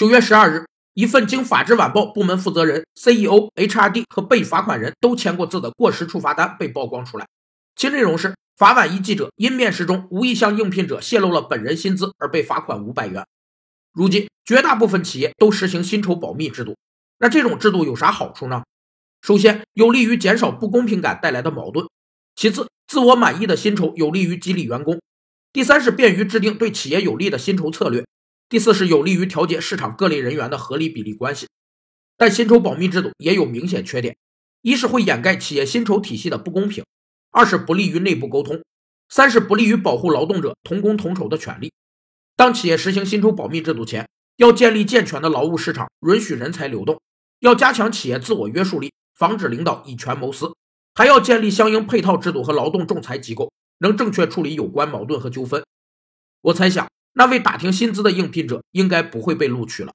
九月十二日，一份经法制晚报部门负责人、CEO、HRD 和被罚款人都签过字的过时处罚单被曝光出来，其内容是法晚一记者因面试中无意向应聘者泄露了本人薪资而被罚款五百元。如今，绝大部分企业都实行薪酬保密制度。那这种制度有啥好处呢？首先，有利于减少不公平感带来的矛盾；其次，自我满意的薪酬有利于激励员工；第三是便于制定对企业有利的薪酬策略；第四是有利于调节市场各类人员的合理比例关系。但薪酬保密制度也有明显缺点：一是会掩盖企业薪酬体系的不公平；二是不利于内部沟通；三是不利于保护劳动者同工同酬的权利。当企业实行薪酬保密制度前，要建立健全的劳务市场，允许人才流动；要加强企业自我约束力，防止领导以权谋私；还要建立相应配套制度和劳动仲裁机构，能正确处理有关矛盾和纠纷。我猜想，那位打听薪资的应聘者应该不会被录取了。